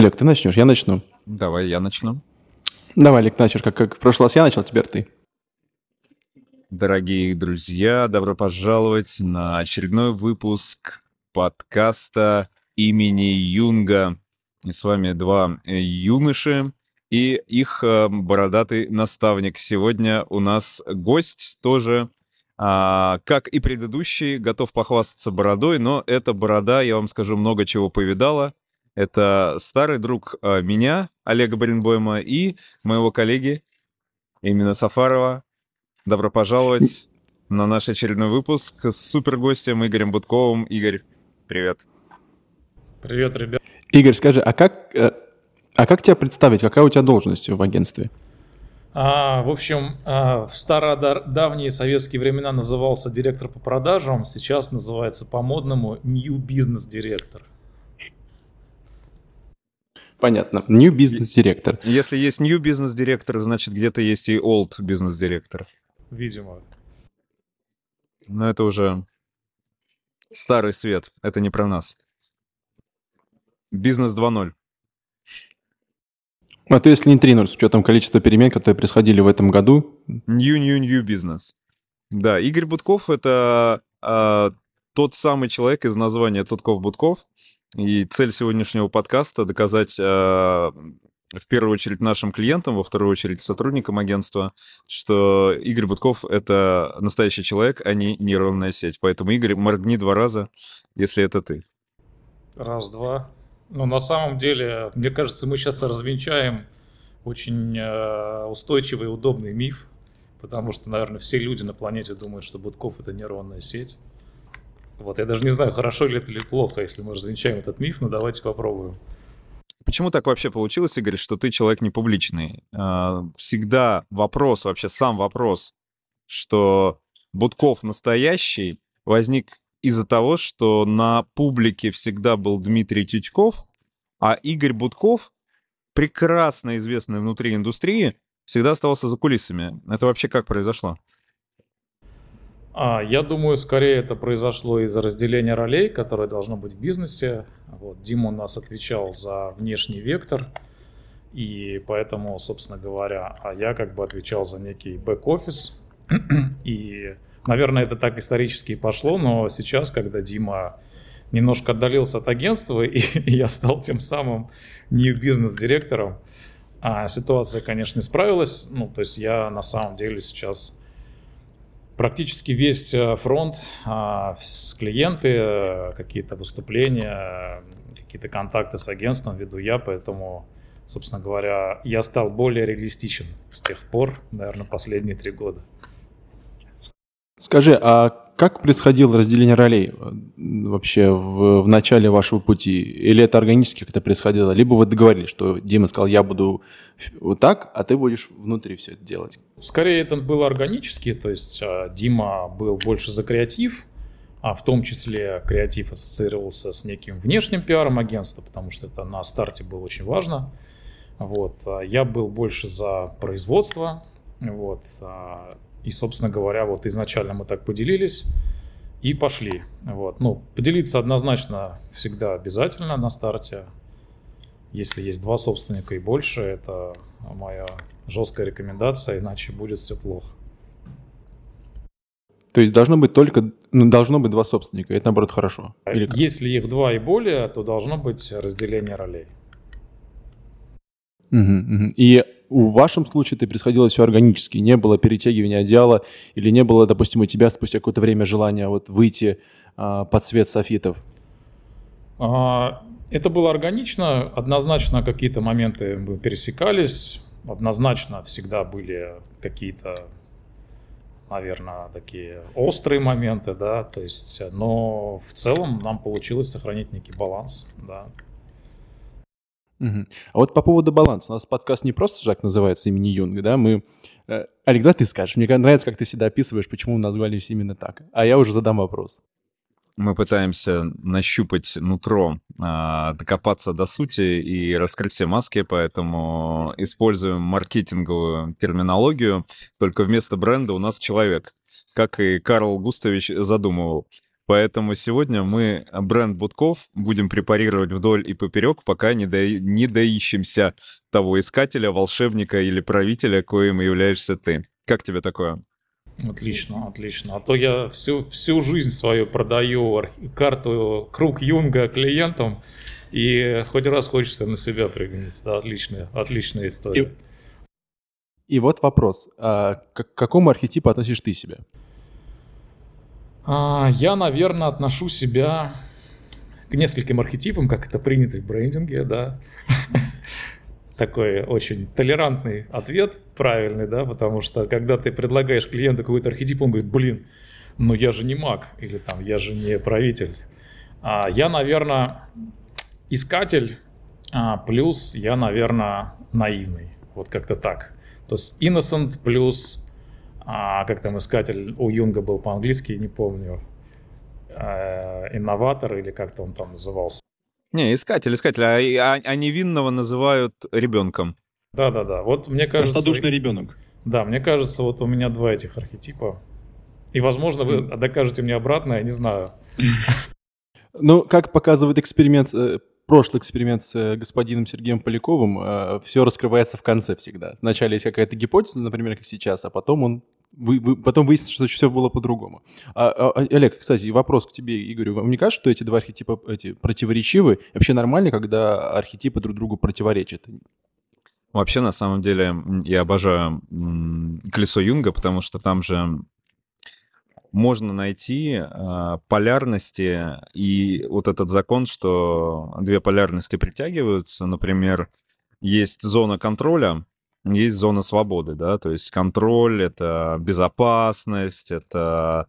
Олег, ты начнешь? Я начну. Давай, я начну. Давай, Олег, начнешь. Как, как в прошлый раз я начал, теперь ты. Дорогие друзья, добро пожаловать на очередной выпуск подкаста имени Юнга. И с вами два э, юноши и их э, бородатый наставник. Сегодня у нас гость тоже, а, как и предыдущий, готов похвастаться бородой, но эта борода, я вам скажу, много чего повидала. Это старый друг э, меня, Олега Баренбойма, и моего коллеги именно Сафарова. Добро пожаловать на наш очередной выпуск с супергостем Игорем Будковым. Игорь, привет. Привет, ребят. Игорь, скажи, а как, э, а как тебя представить? Какая у тебя должность в агентстве? А, в общем, а, в стародавние советские времена назывался директор по продажам, сейчас называется по-модному New Business Director. Понятно. New Business Director. Если есть New Business Director, значит где-то есть и Old Business Director. Видимо. Но это уже старый свет. Это не про нас. Бизнес 2.0. А то если не 3.0, с учетом количества перемен, которые происходили в этом году? New, new, new business. Да, Игорь Будков — это а, тот самый человек из названия Тутков-Будков, и цель сегодняшнего подкаста доказать э, в первую очередь нашим клиентам, во вторую очередь сотрудникам агентства, что Игорь Будков — это настоящий человек, а не нейронная сеть. Поэтому, Игорь, моргни два раза, если это ты. Раз, два. Ну, на самом деле, мне кажется, мы сейчас развенчаем очень э, устойчивый и удобный миф, потому что, наверное, все люди на планете думают, что Будков — это нейронная сеть. Вот, я даже не знаю, хорошо ли это или плохо, если мы развенчаем этот миф, но давайте попробуем. Почему так вообще получилось, Игорь, что ты человек не публичный? А, всегда вопрос, вообще сам вопрос, что Будков настоящий, возник из-за того, что на публике всегда был Дмитрий Тютьков, а Игорь Будков, прекрасно известный внутри индустрии, всегда оставался за кулисами. Это вообще как произошло? А, я думаю, скорее это произошло из-за разделения ролей, которое должно быть в бизнесе. Вот, Дима у нас отвечал за внешний вектор, и поэтому, собственно говоря, а я как бы отвечал за некий бэк-офис. И, наверное, это так исторически и пошло, но сейчас, когда Дима немножко отдалился от агентства, и, я стал тем самым new бизнес-директором, а ситуация, конечно, исправилась. Ну, то есть я на самом деле сейчас практически весь э, фронт, а, клиенты, э, какие-то выступления, какие-то контакты с агентством веду я, поэтому, собственно говоря, я стал более реалистичен с тех пор, наверное, последние три года. Скажи, а как происходило разделение ролей э, вообще в, в начале вашего пути? Или это органически как-то происходило? Либо вы договорились, что Дима сказал, я буду вот так, а ты будешь внутри все это делать? Скорее это было органически, то есть а, Дима был больше за креатив, а в том числе креатив ассоциировался с неким внешним пиаром агентства, потому что это на старте было очень важно. Вот. А я был больше за производство, вот. И, собственно говоря, вот изначально мы так поделились и пошли. Вот. Ну, поделиться однозначно всегда обязательно на старте. Если есть два собственника и больше, это моя жесткая рекомендация, иначе будет все плохо. То есть должно быть только, ну, должно быть два собственника, это наоборот хорошо. Или как? Если их два и более, то должно быть разделение ролей. Угу, угу. И в вашем случае это происходило все органически, не было перетягивания одеяла или не было, допустим, у тебя спустя какое-то время желания вот выйти а, под свет софитов? А, это было органично, однозначно какие-то моменты мы пересекались, однозначно всегда были какие-то, наверное, такие острые моменты, да, то есть, но в целом нам получилось сохранить некий баланс, да. Угу. А вот по поводу баланса. У нас подкаст не просто Жак называется имени Юнга, да, мы... Э, Олег, да ты скажешь? Мне нравится, как ты себя описываешь, почему назвались именно так. А я уже задам вопрос. Мы пытаемся нащупать нутро, а, докопаться до сути и раскрыть все маски, поэтому используем маркетинговую терминологию, только вместо бренда у нас человек, как и Карл Густавич задумывал. Поэтому сегодня мы бренд Будков будем препарировать вдоль и поперек, пока не, до... не доищемся того искателя, волшебника или правителя, коим являешься ты. Как тебе такое? Отлично, отлично. А то я всю, всю жизнь свою продаю карту круг Юнга клиентам, и хоть раз хочется на себя применить. Да, отличная, отличная история. И, и вот вопрос. А к какому архетипу относишь ты себя? А, я, наверное, отношу себя к нескольким архетипам, как это принято в брендинге, да. Такой очень толерантный ответ, правильный, да, потому что когда ты предлагаешь клиенту какой-то архетип, он говорит, блин, ну я же не маг, или там, я же не правитель. А я, наверное, искатель, а, плюс я, наверное, наивный. Вот как-то так. То есть innocent плюс а как там искатель у Юнга был по-английски, не помню, э, инноватор или как-то он там назывался. Не, искатель, искатель, а, а, а невинного называют ребенком. Да-да-да, вот мне кажется... Простодушный ребенок. Да, мне кажется, вот у меня два этих архетипа. И, возможно, вы докажете мне обратное, я не знаю. Ну, как показывает эксперимент, э, прошлый эксперимент с э, господином Сергеем Поляковым, все раскрывается в конце всегда. Вначале есть какая-то гипотеза, например, как сейчас, а потом он вы, вы, потом выяснится, что все было по-другому. А, а, а, Олег, кстати, вопрос к тебе, Игорю. Вам не кажется, что эти два архетипа эти, противоречивы? Вообще нормально, когда архетипы друг другу противоречат? Вообще, на самом деле, я обожаю колесо Юнга, потому что там же можно найти э, полярности и вот этот закон, что две полярности притягиваются. Например, есть зона контроля, есть зона свободы, да, то есть контроль — это безопасность, это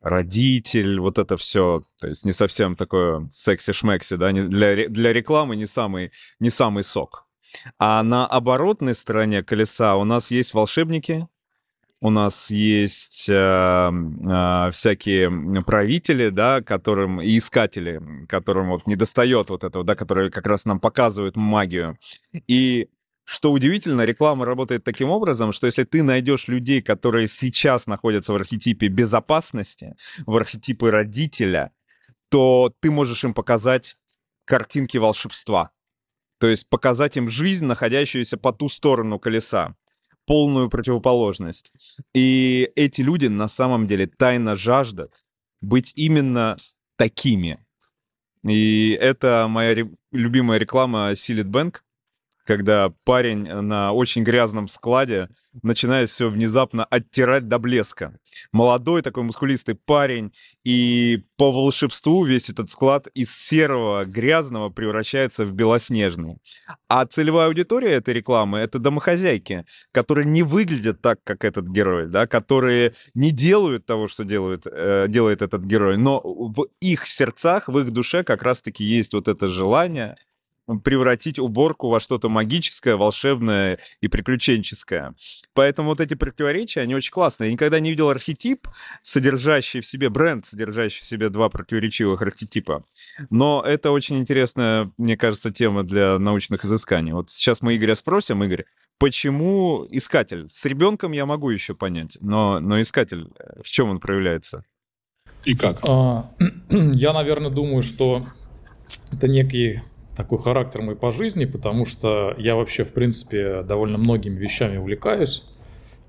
родитель, вот это все, то есть не совсем такое секси-шмекси, да, для, для рекламы не самый, не самый сок. А на оборотной стороне колеса у нас есть волшебники, у нас есть э, э, всякие правители, да, которым и искатели, которым вот не достает вот этого, да, которые как раз нам показывают магию. И что удивительно, реклама работает таким образом, что если ты найдешь людей, которые сейчас находятся в архетипе безопасности, в архетипе родителя, то ты можешь им показать картинки волшебства. То есть показать им жизнь, находящуюся по ту сторону колеса полную противоположность. И эти люди на самом деле тайно жаждут быть именно такими. И это моя любимая реклама Sealed Bank, когда парень на очень грязном складе начинает все внезапно оттирать до блеска. Молодой такой мускулистый парень, и по волшебству весь этот склад из серого грязного превращается в белоснежный. А целевая аудитория этой рекламы — это домохозяйки, которые не выглядят так, как этот герой, да, которые не делают того, что делают, э, делает этот герой, но в их сердцах, в их душе как раз-таки есть вот это желание — превратить уборку во что-то магическое, волшебное и приключенческое. Поэтому вот эти противоречия, они очень классные. Я никогда не видел архетип, содержащий в себе бренд, содержащий в себе два противоречивых архетипа. Но это очень интересная, мне кажется, тема для научных изысканий. Вот сейчас мы Игоря спросим, Игорь, почему искатель? С ребенком я могу еще понять, но, но искатель, в чем он проявляется? И как? А, я, наверное, думаю, что это некий такой характер мой по жизни, потому что я вообще, в принципе, довольно многими вещами увлекаюсь.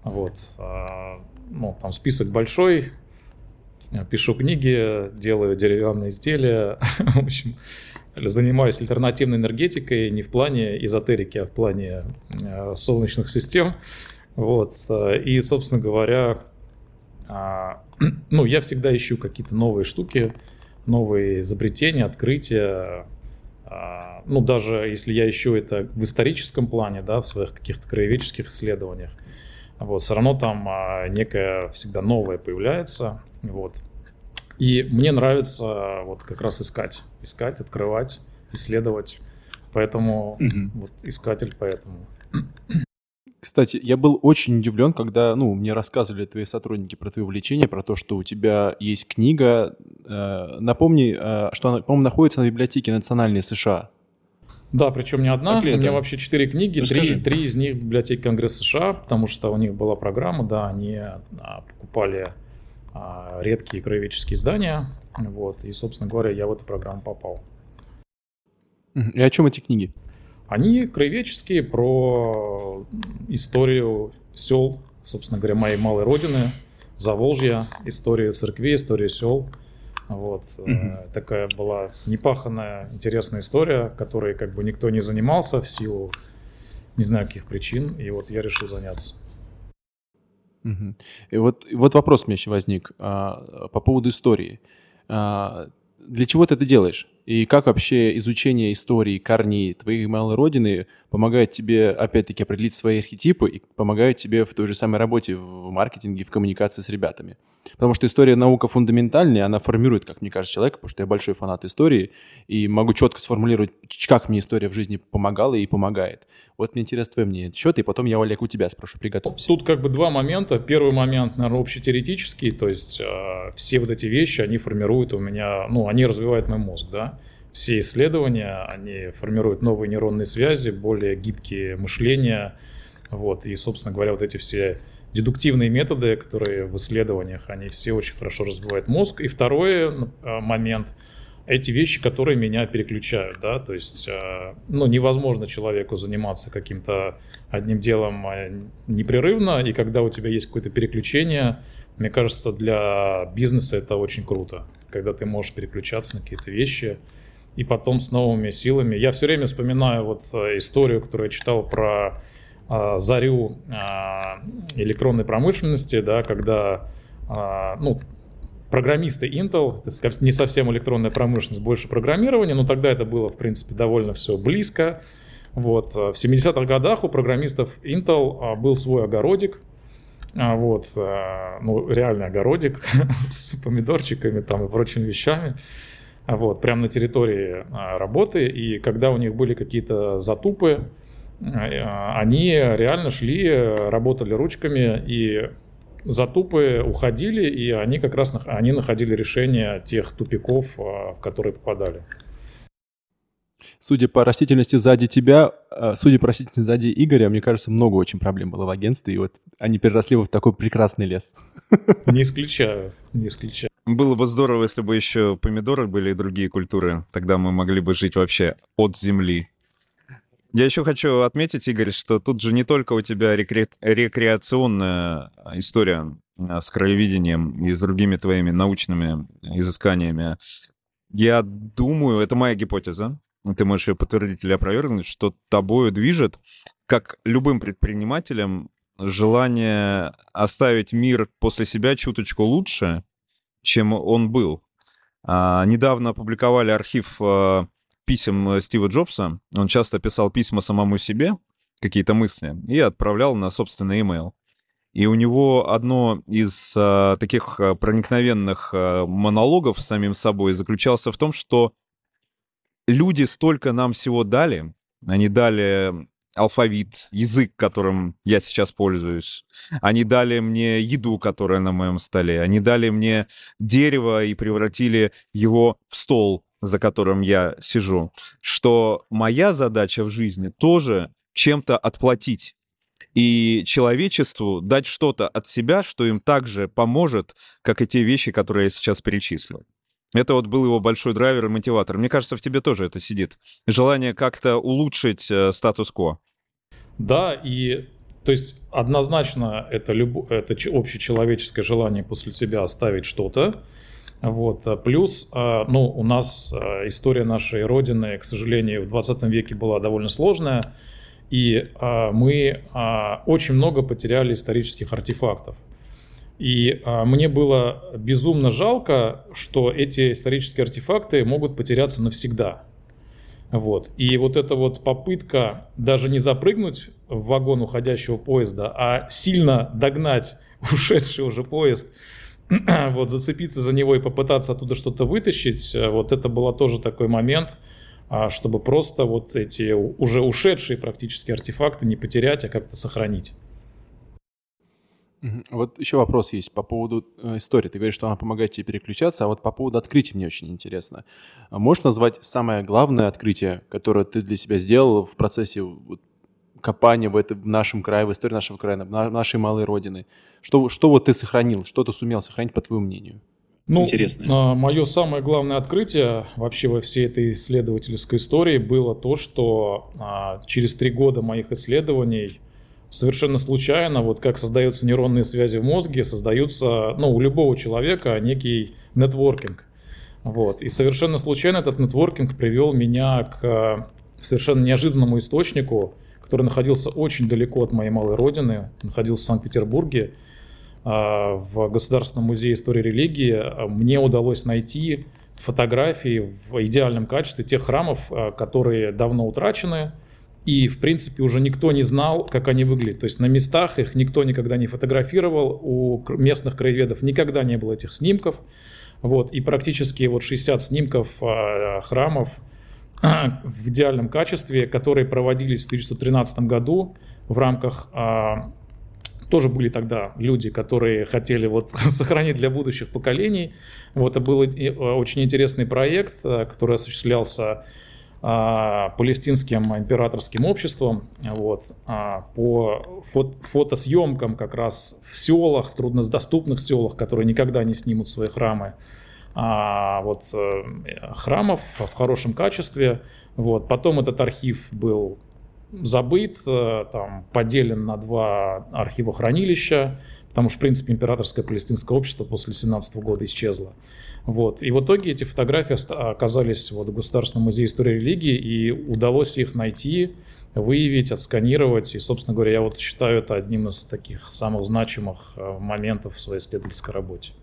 Вот. А, ну, там список большой. Пишу книги, делаю деревянные изделия. В общем, занимаюсь альтернативной энергетикой не в плане эзотерики, а в плане э, солнечных систем. Вот. И, собственно говоря, а, ну, я всегда ищу какие-то новые штуки, новые изобретения, открытия, а, ну, даже если я ищу это в историческом плане, да, в своих каких-то краеведческих исследованиях, вот, все равно там а, некое всегда новое появляется, вот. И мне нравится вот как раз искать, искать, открывать, исследовать, поэтому угу. вот искатель поэтому. Кстати, я был очень удивлен, когда, ну, мне рассказывали твои сотрудники про твои увлечения, про то, что у тебя есть книга. Э, напомни, э, что она, по-моему, находится на библиотеке национальной США. Да, причем не одна. у меня вообще четыре книги, три, три из них в библиотеке Конгресса США, потому что у них была программа, да, они а, покупали а, редкие краеведческие издания, Вот, и, собственно говоря, я в эту программу попал. И о чем эти книги? Они краеведческие про историю сел, собственно говоря, моей малой родины, Заволжья, историю церкви, историю сел. Вот. Угу. Такая была непаханная, интересная история, которой как бы никто не занимался в силу не знаю каких причин, и вот я решил заняться. Угу. И вот, вот вопрос у меня еще возник а, по поводу истории. А, для чего ты это делаешь? И как вообще изучение истории, корней твоей малой родины помогает тебе, опять-таки, определить свои архетипы и помогает тебе в той же самой работе в маркетинге, в коммуникации с ребятами? Потому что история наука фундаментальная, она формирует, как мне кажется, человека, потому что я большой фанат истории и могу четко сформулировать, как мне история в жизни помогала и помогает. Вот мне интересно твое мнение счет, и потом я, Олег, у тебя спрошу, приготовься. Тут как бы два момента. Первый момент, наверное, общетеоретический, то есть э, все вот эти вещи, они формируют у меня, ну, они развивают мой мозг, да. Все исследования, они формируют новые нейронные связи, более гибкие мышления, вот, и, собственно говоря, вот эти все дедуктивные методы, которые в исследованиях, они все очень хорошо развивают мозг. И второй э, момент – эти вещи, которые меня переключают, да, то есть, э, ну, невозможно человеку заниматься каким-то одним делом э, непрерывно, и когда у тебя есть какое-то переключение, мне кажется, для бизнеса это очень круто, когда ты можешь переключаться на какие-то вещи, и потом с новыми силами. Я все время вспоминаю вот э, историю, которую я читал про зарю электронной промышленности, да, когда ну, программисты Intel, это не совсем электронная промышленность, больше программирование, но тогда это было, в принципе, довольно все близко. Вот. В 70-х годах у программистов Intel а, был свой огородик, а, вот, а, ну, реальный огородик с помидорчиками там и прочими вещами, вот, прямо на территории работы, и когда у них были какие-то затупы, они реально шли, работали ручками и затупы уходили, и они как раз они находили решение тех тупиков, а, в которые попадали. Судя по растительности сзади тебя, а, судя по растительности сзади Игоря, мне кажется, много очень проблем было в агентстве, и вот они переросли в такой прекрасный лес. Не исключаю, не исключаю. Было бы здорово, если бы еще помидоры были и другие культуры. Тогда мы могли бы жить вообще от земли. Я еще хочу отметить, Игорь, что тут же не только у тебя рекре... рекреационная история а, с краеведением и с другими твоими научными изысканиями. Я думаю, это моя гипотеза, ты можешь ее подтвердить или опровергнуть, что тобою движет, как любым предпринимателем, желание оставить мир после себя чуточку лучше, чем он был. А, недавно опубликовали архив а, писем э, Стива Джобса. Он часто писал письма самому себе, какие-то мысли, и отправлял на собственный email. И у него одно из а, таких э, проникновенных а, монологов с самим собой заключался в том, что люди столько нам всего дали. Они дали алфавит, язык, которым я сейчас пользуюсь. Они дали мне еду, которая на моем столе. Они дали мне дерево и превратили его в стол за которым я сижу, что моя задача в жизни тоже чем-то отплатить и человечеству дать что-то от себя, что им также поможет, как и те вещи, которые я сейчас перечислил. Это вот был его большой драйвер и мотиватор. Мне кажется, в тебе тоже это сидит. Желание как-то улучшить э, статус-кво. Да, и то есть однозначно это, люб... это общечеловеческое желание после себя оставить что-то, вот. А плюс, а, ну, у нас а, история нашей Родины, к сожалению, в 20 веке была довольно сложная, и мы очень много потеряли исторических артефактов. И мне было безумно жалко, что эти исторические артефакты могут потеряться навсегда. Вот. И вот эта вот попытка даже не запрыгнуть в вагон уходящего поезда, а сильно догнать ушедший уже поезд – вот зацепиться за него и попытаться оттуда что-то вытащить, э, вот это был тоже такой момент, а, чтобы просто вот эти уже ушедшие практически артефакты не потерять, а как-то сохранить. Вот еще вопрос есть по поводу э, истории. Ты говоришь, что она помогает тебе переключаться, а вот по поводу открытий мне очень интересно. Можешь назвать самое главное открытие, которое ты для себя сделал в процессе копания в, это, в нашем крае, в истории нашего края, на нашей малой родины? Что, что вот ты сохранил, что ты сумел сохранить, по твоему мнению? ну, интересное? А, мое самое главное открытие вообще во всей этой исследовательской истории было то, что а, через три года моих исследований совершенно случайно, вот как создаются нейронные связи в мозге, создаются, ну, у любого человека некий нетворкинг. Вот. И совершенно случайно этот нетворкинг привел меня к совершенно неожиданному источнику, который находился очень далеко от моей малой родины, находился в Санкт-Петербурге, а, в Государственном музее истории религии а, мне удалось найти фотографии в идеальном качестве тех храмов, а, которые давно утрачены, и, в принципе, уже никто не знал, как они выглядят. То есть на местах их никто никогда не фотографировал, у местных краеведов никогда не было этих снимков. Вот, и практически вот 60 снимков храмов в идеальном качестве, которые проводились в 1913 году в рамках тоже были тогда люди, которые хотели вот сохранить для будущих поколений. Вот это был э, очень интересный проект, э, который осуществлялся а, палестинским императорским обществом вот, а, по фото фотосъемкам как раз в селах, в труднодоступных селах, которые никогда не снимут свои храмы. А, вот, э, храмов в хорошем качестве. Вот. Потом этот архив был забыт, э, там, поделен на два архивохранилища, потому что, в принципе, императорское палестинское общество после 17 года исчезло. Вот. И в итоге эти фотографии оказались вот в Государственном музее истории религии, и удалось их найти, выявить, отсканировать. И, собственно говоря, я вот считаю это одним из таких самых значимых э, моментов в своей исследовательской работе.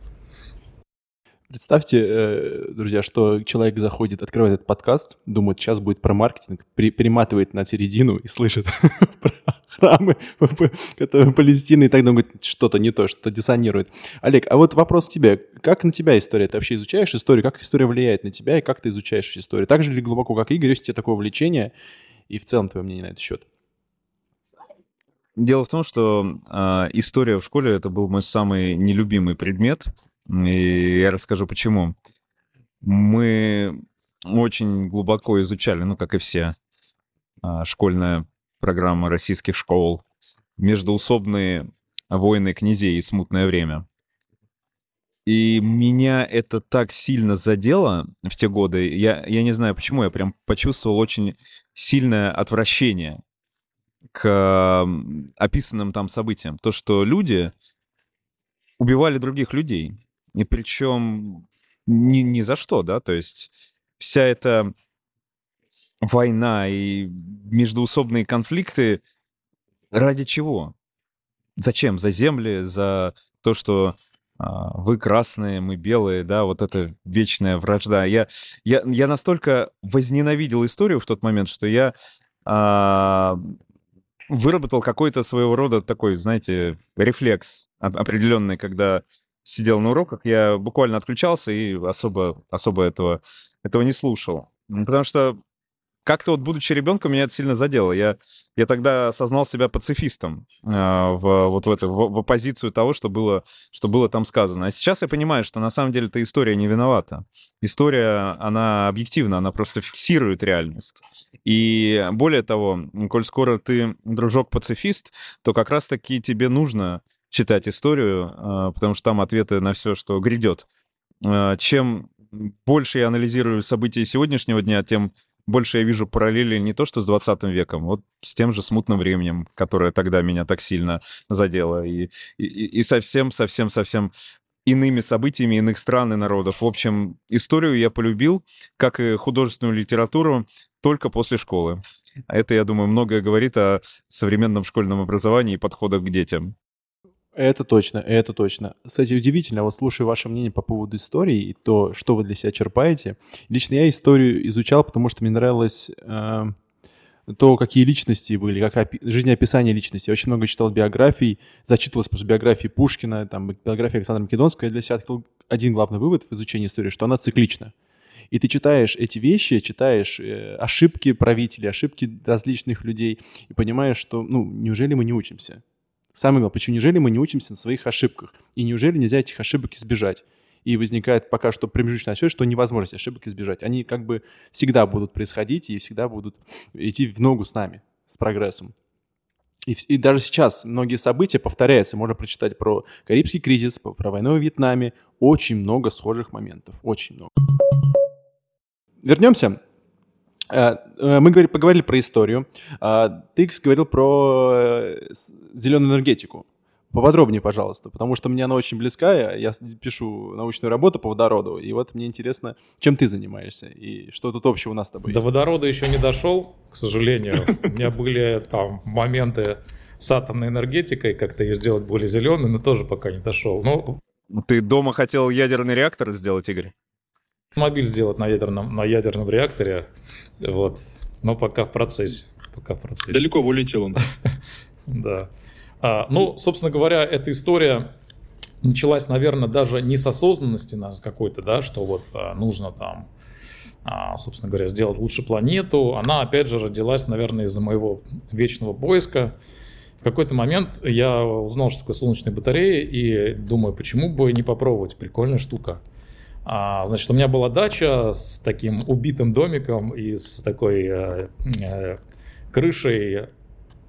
Представьте, э, друзья, что человек заходит, открывает этот подкаст, думает, сейчас будет про маркетинг, при, перематывает на середину и слышит про храмы которые Палестины, и тогда думает, что-то не то, что-то диссонирует. Олег, а вот вопрос к тебе. Как на тебя история? Ты вообще изучаешь историю? Как история влияет на тебя, и как ты изучаешь историю? Так же ли глубоко, как Игорь, есть у тебя такое влечение? И в целом твое мнение на этот счет? Дело в том, что э, история в школе это был мой самый нелюбимый предмет. И я расскажу почему. Мы очень глубоко изучали, ну, как и все, а, школьная программа российских школ, междуусобные войны князей и смутное время. И меня это так сильно задело в те годы. Я, я не знаю почему, я прям почувствовал очень сильное отвращение к описанным там событиям. То, что люди убивали других людей. И причем ни, ни за что, да, то есть вся эта война и междуусобные конфликты ради чего? Зачем? За земли, за то, что а, вы красные, мы белые, да, вот эта вечная вражда. Я, я, я настолько возненавидел историю в тот момент, что я а, выработал какой-то своего рода такой, знаете, рефлекс определенный, когда сидел на уроках, я буквально отключался и особо, особо этого, этого не слушал. Потому что как-то вот, будучи ребенком, меня это сильно задело. Я, я тогда осознал себя пацифистом э, в, вот в, это, в, в оппозицию того, что было, что было там сказано. А сейчас я понимаю, что на самом деле эта история не виновата. История, она объективна, она просто фиксирует реальность. И более того, коль скоро ты, дружок, пацифист, то как раз-таки тебе нужно читать историю, а, потому что там ответы на все, что грядет. А, чем больше я анализирую события сегодняшнего дня, тем больше я вижу параллели не то что с 20 веком, вот с тем же смутным временем, которое тогда меня так сильно задело, и, и, и совсем, совсем, совсем иными событиями иных стран и народов. В общем, историю я полюбил, как и художественную литературу, только после школы. А это, я думаю, многое говорит о современном школьном образовании и подходах к детям. Это точно, это точно. Кстати, удивительно, вот слушаю ваше мнение по поводу истории и то, что вы для себя черпаете. Лично я историю изучал, потому что мне нравилось э, то, какие личности были, как опи- жизнеописание личности. Я очень много читал биографий, зачитывался просто биографии Пушкина, там, биография Александра Македонского. Я для себя открыл один главный вывод в изучении истории, что она циклична. И ты читаешь эти вещи, читаешь э, ошибки правителей, ошибки различных людей, и понимаешь, что, ну, неужели мы не учимся? Самое главное, почему неужели мы не учимся на своих ошибках? И неужели нельзя этих ошибок избежать? И возникает пока что промежуточная ощущение, что невозможно ошибок избежать. Они как бы всегда будут происходить и всегда будут идти в ногу с нами, с прогрессом. И, и даже сейчас многие события повторяются. Можно прочитать про Карибский кризис, про войну в Вьетнаме. Очень много схожих моментов. Очень много. Вернемся. Э, э, мы поговорили про историю. А, ты говорил про э, зеленую энергетику. Поподробнее, пожалуйста, потому что мне она очень близкая. Я пишу научную работу по водороду, и вот мне интересно, чем ты занимаешься и что тут общего у нас с тобой До есть. водорода еще не дошел, к сожалению. У меня были там моменты с атомной энергетикой, как-то ее сделать более зеленой, но тоже пока не дошел. Ну, ты дома хотел ядерный реактор сделать, Игорь? Мобиль сделать на ядерном, на ядерном реакторе, вот, но пока в процессе. Пока в процессе. Далеко улетел он. Да. А, ну, собственно говоря, эта история началась, наверное, даже не с осознанности нас какой-то, да, что вот а, нужно там, а, собственно говоря, сделать лучше планету. Она, опять же, родилась, наверное, из-за моего вечного поиска. В какой-то момент я узнал, что такое солнечные батареи, и думаю, почему бы не попробовать, прикольная штука. А, значит, у меня была дача с таким убитым домиком и с такой э, э, крышей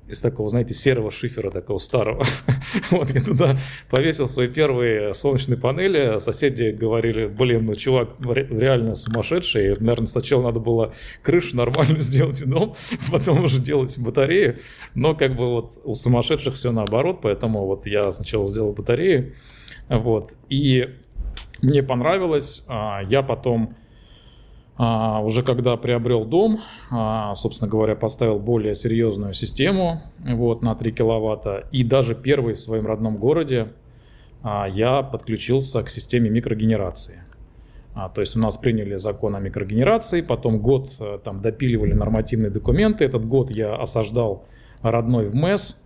из такого, знаете, серого шифера, такого старого. вот я туда повесил свои первые солнечные панели. Соседи говорили, блин, ну чувак реально сумасшедший. Наверное, сначала надо было крышу нормально сделать и дом, потом уже делать батареи. Но как бы вот у сумасшедших все наоборот, поэтому вот я сначала сделал батареи. Вот. И мне понравилось. А, я потом а, уже когда приобрел дом, а, собственно говоря, поставил более серьезную систему вот, на 3 киловатта. И даже первый в своем родном городе я подключился к системе микрогенерации. То есть у нас приняли закон о микрогенерации, потом год э, там допиливали нормативные документы. Этот год я осаждал родной в МЭС,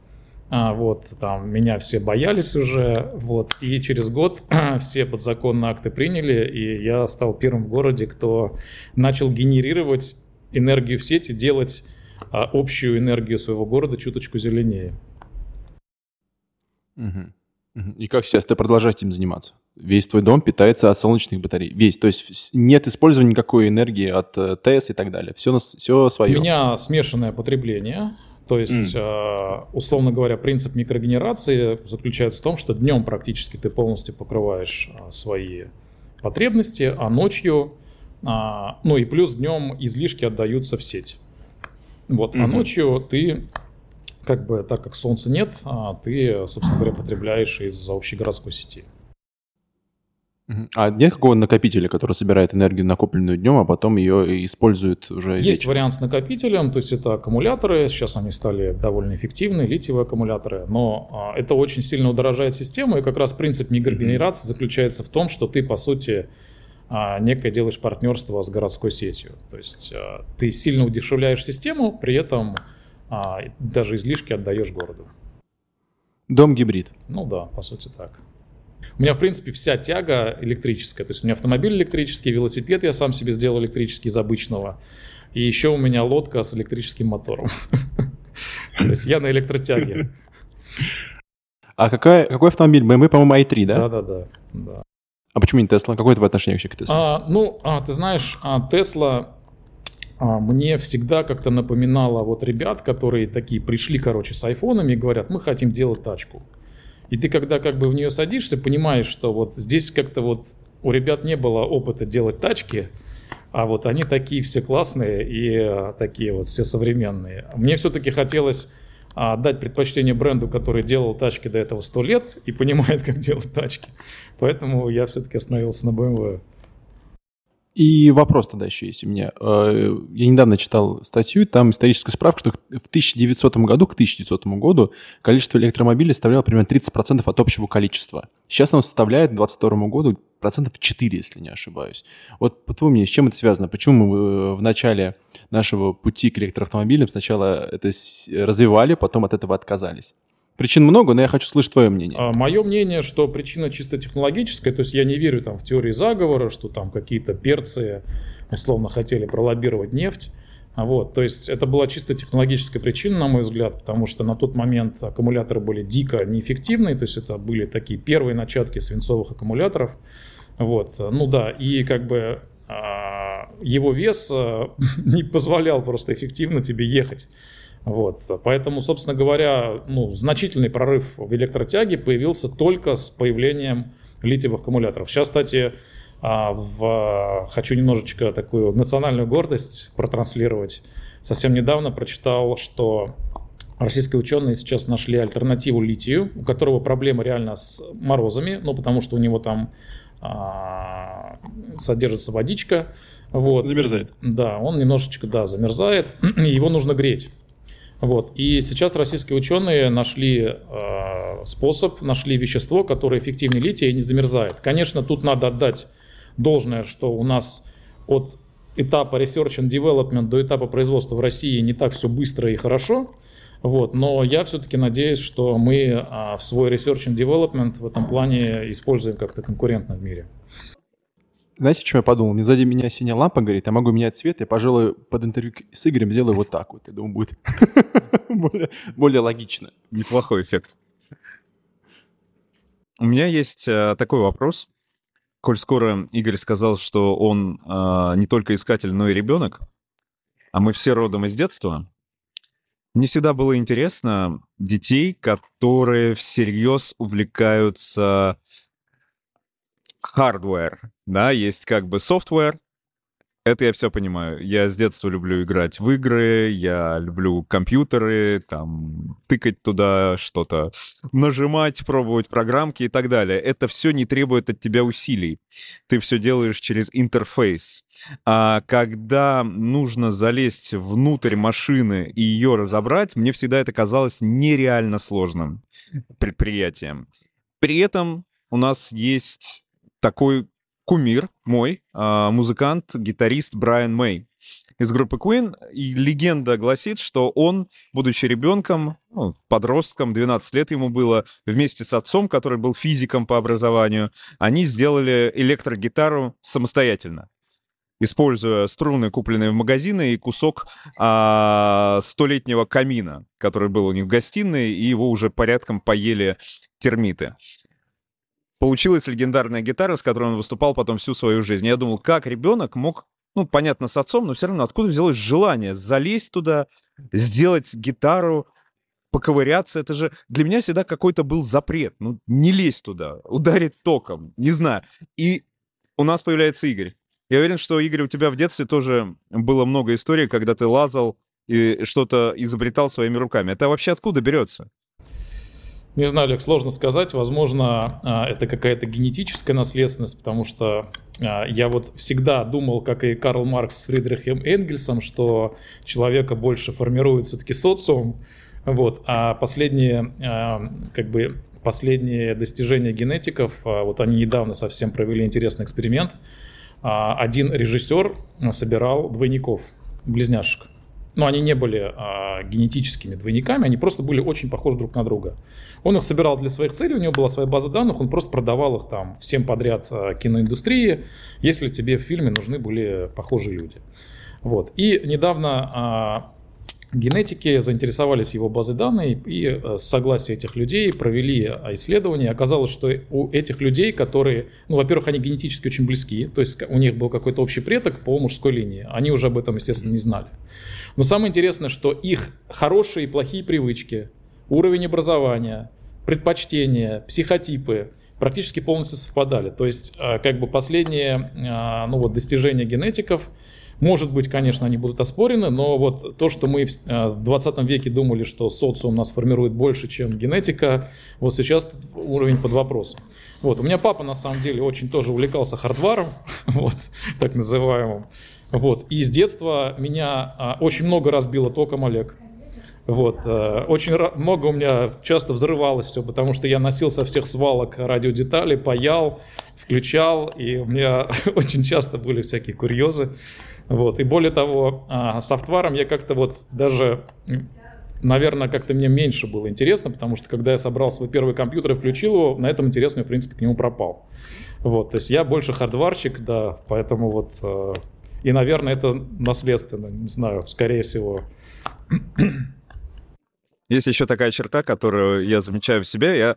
а, вот, там, меня все боялись уже, вот, и через год все подзаконные акты приняли, и я стал первым в городе, кто начал генерировать энергию в сети, делать а, общую энергию своего города чуточку зеленее. Угу. И как сейчас ты продолжаешь этим заниматься? Весь твой дом питается от солнечных батарей. Весь. То есть нет использования никакой энергии от э, ТЭС и так далее. Все, все свое. У меня смешанное потребление. То есть, mm. условно говоря, принцип микрогенерации заключается в том, что днем практически ты полностью покрываешь а, свои потребности, а ночью, а, ну и плюс днем излишки отдаются в сеть. Вот, mm-hmm. а ночью ты, как бы, так как солнца нет, ты, собственно говоря, потребляешь из общегородской сети. А нет какого накопителя, который собирает энергию, накопленную днем, а потом ее использует уже Есть вечером? вариант с накопителем, то есть это аккумуляторы, сейчас они стали довольно эффективны, литиевые аккумуляторы, но а, это очень сильно удорожает систему, и как раз принцип микрогенерации mm-hmm. заключается в том, что ты, по сути, а, некое делаешь партнерство с городской сетью. То есть а, ты сильно удешевляешь систему, при этом даже излишки отдаешь городу. Дом-гибрид. Ну да, по сути так. У меня, в принципе, вся тяга электрическая. То есть у меня автомобиль электрический, велосипед я сам себе сделал электрический из обычного. И еще у меня лодка с электрическим мотором. То есть я на электротяге. А какой, какой автомобиль? BMW, по-моему, i3, да? Да, да, да. А почему не Tesla? Какое твое отношение вообще к Tesla? А, ну, а, ты знаешь, а, Tesla а, мне всегда как-то напоминала вот ребят, которые такие пришли, короче, с айфонами и говорят, мы хотим делать тачку. И ты, когда как бы в нее садишься, понимаешь, что вот здесь как-то вот у ребят не было опыта делать тачки, а вот они такие все классные и а, такие вот все современные. Мне все-таки хотелось а, дать предпочтение бренду, который делал тачки до этого сто лет и понимает, как делать тачки. Поэтому я все-таки остановился на BMW. И вопрос тогда еще есть у меня. Э, я недавно читал статью, там историческая справка, что в 1900 году, к 1900 году количество электромобилей составляло примерно 30% от общего количества. Сейчас оно составляет к 2022 году процентов 4, если не ошибаюсь. Вот по твоему мнению, с чем это связано? Почему мы э, в начале нашего пути к электроавтомобилям сначала это развивали, потом от этого отказались? Причин много, но я хочу слышать твое мнение. А, мое мнение, что причина чисто технологическая, то есть я не верю там в теории заговора, что там какие-то перцы условно хотели пролоббировать нефть. А вот, то есть это была чисто технологическая причина, на мой взгляд, потому что на тот момент аккумуляторы были дико неэффективные, то есть это были такие первые начатки свинцовых аккумуляторов. Вот, ну да, и как бы а, его вес не позволял просто эффективно тебе ехать. Вот. Поэтому, собственно говоря, ну, значительный прорыв в электротяге появился только с появлением литиевых аккумуляторов. Сейчас, кстати, а, в... хочу немножечко такую национальную гордость протранслировать. Совсем недавно прочитал, что российские ученые сейчас нашли альтернативу литию, у которого проблема реально с морозами, ну потому что у него там а, содержится водичка. Вот. Замерзает. Да, он немножечко, да, замерзает, его нужно греть. Вот. И сейчас российские ученые нашли э, способ, нашли вещество, которое эффективнее лития и не замерзает. Конечно, тут надо отдать должное, что у нас от этапа research and development до этапа производства в России не так все быстро и хорошо. Вот, но я все-таки надеюсь, что мы а, в свой research and development в этом плане используем как-то конкурентно в мире. Знаете, чем я подумал? Мне сзади меня синяя лампа горит, я могу менять цвет, я, пожалуй, под интервью с Игорем сделаю вот так вот. Я думаю, будет более, более логично. Неплохой эффект. У меня есть э, такой вопрос. Коль скоро Игорь сказал, что он э, не только искатель, но и ребенок, а мы все родом из детства, мне всегда было интересно детей, которые всерьез увлекаются hardware, да, есть как бы software, это я все понимаю. Я с детства люблю играть в игры, я люблю компьютеры, там, тыкать туда что-то, нажимать, пробовать программки и так далее. Это все не требует от тебя усилий. Ты все делаешь через интерфейс. А когда нужно залезть внутрь машины и ее разобрать, мне всегда это казалось нереально сложным предприятием. При этом у нас есть такой кумир мой, а, музыкант, гитарист Брайан Мэй из группы Queen. И легенда гласит, что он, будучи ребенком, ну, подростком, 12 лет ему было, вместе с отцом, который был физиком по образованию, они сделали электрогитару самостоятельно используя струны, купленные в магазине, и кусок а, столетнего камина, который был у них в гостиной, и его уже порядком поели термиты получилась легендарная гитара, с которой он выступал потом всю свою жизнь. Я думал, как ребенок мог, ну, понятно, с отцом, но все равно откуда взялось желание залезть туда, сделать гитару, поковыряться. Это же для меня всегда какой-то был запрет. Ну, не лезь туда, ударить током, не знаю. И у нас появляется Игорь. Я уверен, что, Игорь, у тебя в детстве тоже было много историй, когда ты лазал и что-то изобретал своими руками. Это вообще откуда берется? Не знаю, Олег, сложно сказать. Возможно, а, это какая-то генетическая наследственность, потому что а, я вот всегда думал, как и Карл Маркс с Фридрихом Энгельсом, что человека больше формирует все-таки социум. Вот. А последние, а, как бы, последние достижения генетиков, вот они недавно совсем провели интересный эксперимент. Один режиссер собирал двойников, близняшек но они не были а, генетическими двойниками, они просто были очень похожи друг на друга. Он их собирал для своих целей, у него была своя база данных, он просто продавал их там всем подряд а, киноиндустрии, если тебе в фильме нужны были похожие люди. Вот. И недавно а, генетики заинтересовались его базой данных и э, с согласия этих людей провели э, исследование. Оказалось, что у этих людей, которые, ну, во-первых, они генетически очень близки, то есть у них был какой-то общий предок по мужской линии, они уже об этом, естественно, не знали. Но самое интересное, что их хорошие и плохие привычки, уровень образования, предпочтения, психотипы практически полностью совпадали. То есть, э, как бы последние, ну, вот достижения генетиков – может быть, конечно, они будут оспорены, но вот то, что мы в 20 э, веке думали, что социум нас формирует больше, чем генетика, вот сейчас уровень под вопросом. Вот. У меня папа, на самом деле, очень тоже увлекался хардваром, вот, так называемым. Вот. И с детства меня а, очень много раз било током Олег. Вот. Э, очень много у меня часто взрывалось все, потому что я носил со всех свалок радиодетали, паял, включал, и у меня очень часто были всякие курьезы. Вот. И более того, а, софтваром я как-то вот даже наверное, как-то мне меньше было интересно, потому что когда я собрал свой первый компьютер и включил его, на этом интерес мне, в принципе, к нему пропал. Вот, то есть я больше хардварщик, да, поэтому вот, э, и, наверное, это наследственно, не знаю, скорее всего. Есть еще такая черта, которую я замечаю в себе. Я,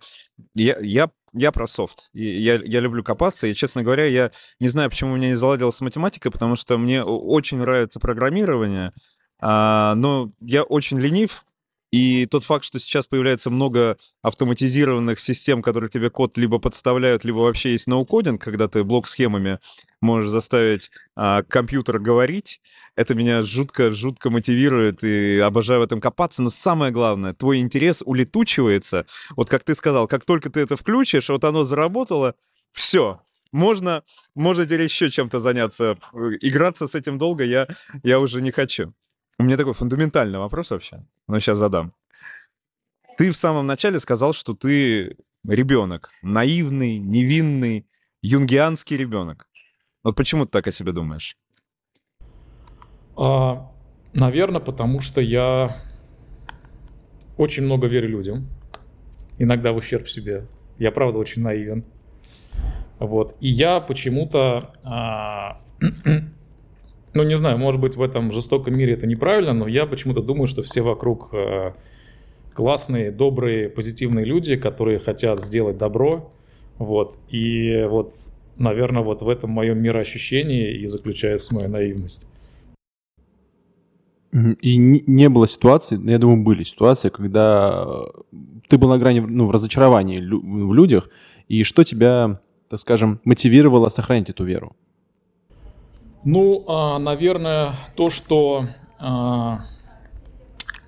я, я я про софт. Я, я люблю копаться, и, честно говоря, я не знаю, почему у меня не заладилось с математикой, потому что мне очень нравится программирование, А, но я очень ленив, и тот факт, что сейчас появляется много автоматизированных систем, которые тебе код либо подставляют, либо вообще есть ноу-кодинг, когда ты блок-схемами можешь заставить а, компьютер говорить, это меня жутко-жутко мотивирует и обожаю в этом копаться. Но самое главное, твой интерес улетучивается. Вот как ты сказал, как только ты это включишь, вот оно заработало, все, можно, можно теперь еще чем-то заняться. Играться с этим долго я, я уже не хочу. У меня такой фундаментальный вопрос вообще, но сейчас задам. Ты в самом начале сказал, что ты ребенок, наивный, невинный, юнгианский ребенок. Вот почему ты так о себе думаешь? А, наверное, потому что я очень много верю людям, иногда в ущерб себе. Я правда очень наивен. Вот. И я почему-то а, ну не знаю, может быть в этом жестоком мире это неправильно, но я почему-то думаю, что все вокруг э, классные, добрые, позитивные люди, которые хотят сделать добро, вот, и вот, наверное, вот в этом моем мироощущении и заключается моя наивность. И не было ситуации, я думаю, были ситуации, когда ты был на грани ну, в разочаровании в людях, и что тебя, так скажем, мотивировало сохранить эту веру? Ну, а, наверное, то, что а,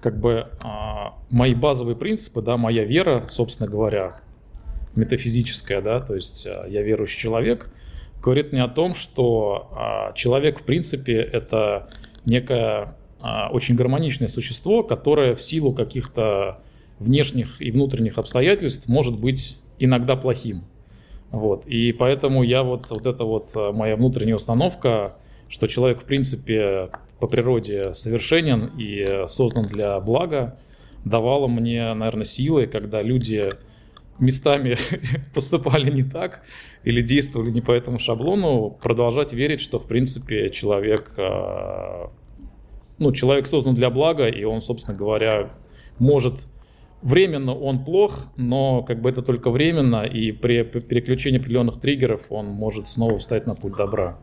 как бы а, мои базовые принципы, да, моя вера, собственно говоря, метафизическая, да, то есть я верующий человек, говорит мне о том, что человек, в принципе, это некое очень гармоничное существо, которое в силу каких-то внешних и внутренних обстоятельств может быть иногда плохим. Вот. И поэтому я вот, вот эта вот моя внутренняя установка, что человек, в принципе, по природе совершенен и создан для блага, давало мне, наверное, силы, когда люди местами поступали не так или действовали не по этому шаблону, продолжать верить, что, в принципе, человек, а, ну, человек создан для блага, и он, собственно говоря, может временно он плох, но как бы это только временно, и при переключении определенных триггеров он может снова встать на путь добра.